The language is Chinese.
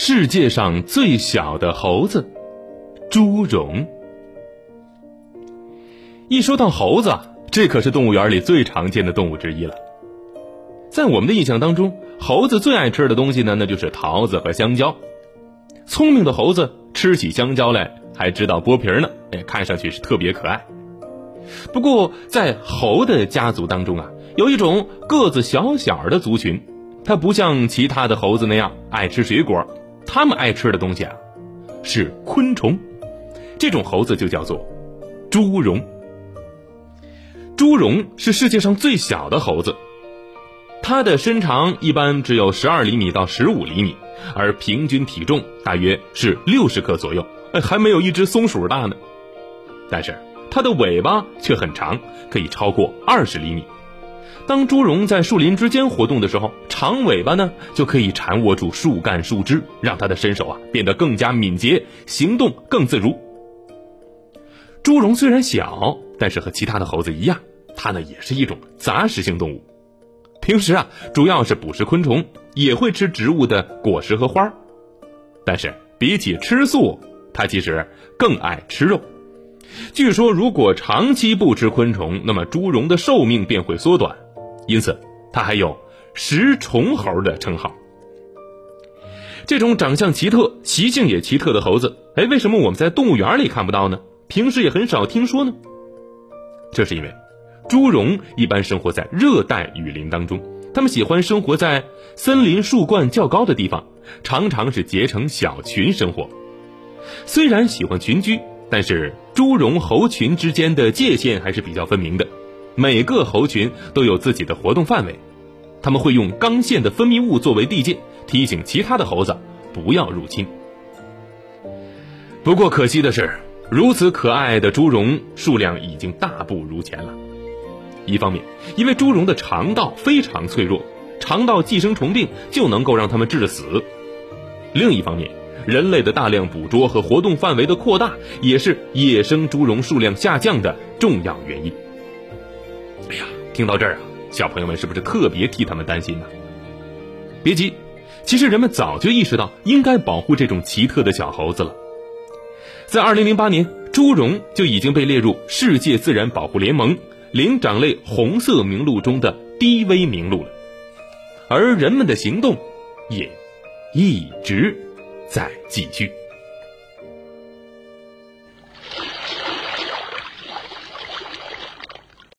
世界上最小的猴子——猪茸。一说到猴子，这可是动物园里最常见的动物之一了。在我们的印象当中，猴子最爱吃的东西呢，那就是桃子和香蕉。聪明的猴子吃起香蕉来还知道剥皮呢，哎，看上去是特别可爱。不过，在猴的家族当中啊，有一种个子小小的族群，它不像其他的猴子那样爱吃水果，他们爱吃的东西啊，是昆虫。这种猴子就叫做猪茸。猪绒是世界上最小的猴子，它的身长一般只有十二厘米到十五厘米，而平均体重大约是六十克左右，还没有一只松鼠大呢。但是。它的尾巴却很长，可以超过二十厘米。当猪茸在树林之间活动的时候，长尾巴呢就可以缠握住树干树枝，让它的身手啊变得更加敏捷，行动更自如。猪茸虽然小，但是和其他的猴子一样，它呢也是一种杂食性动物。平时啊主要是捕食昆虫，也会吃植物的果实和花儿但是比起吃素，它其实更爱吃肉。据说，如果长期不吃昆虫，那么猪茸的寿命便会缩短，因此它还有“食虫猴”的称号。这种长相奇特、习性也奇特的猴子，哎，为什么我们在动物园里看不到呢？平时也很少听说呢？这是因为，猪茸一般生活在热带雨林当中，它们喜欢生活在森林树冠较高的地方，常常是结成小群生活。虽然喜欢群居。但是猪茸猴群之间的界限还是比较分明的，每个猴群都有自己的活动范围，他们会用刚线的分泌物作为地界，提醒其他的猴子不要入侵。不过可惜的是，如此可爱的猪绒数量已经大不如前了。一方面，因为猪绒的肠道非常脆弱，肠道寄生虫病就能够让它们致死；另一方面，人类的大量捕捉和活动范围的扩大，也是野生猪茸数量下降的重要原因。哎呀，听到这儿啊，小朋友们是不是特别替他们担心呢？别急，其实人们早就意识到应该保护这种奇特的小猴子了。在二零零八年，猪茸就已经被列入世界自然保护联盟灵长类红色名录中的低危名录了，而人们的行动也一直。再继续。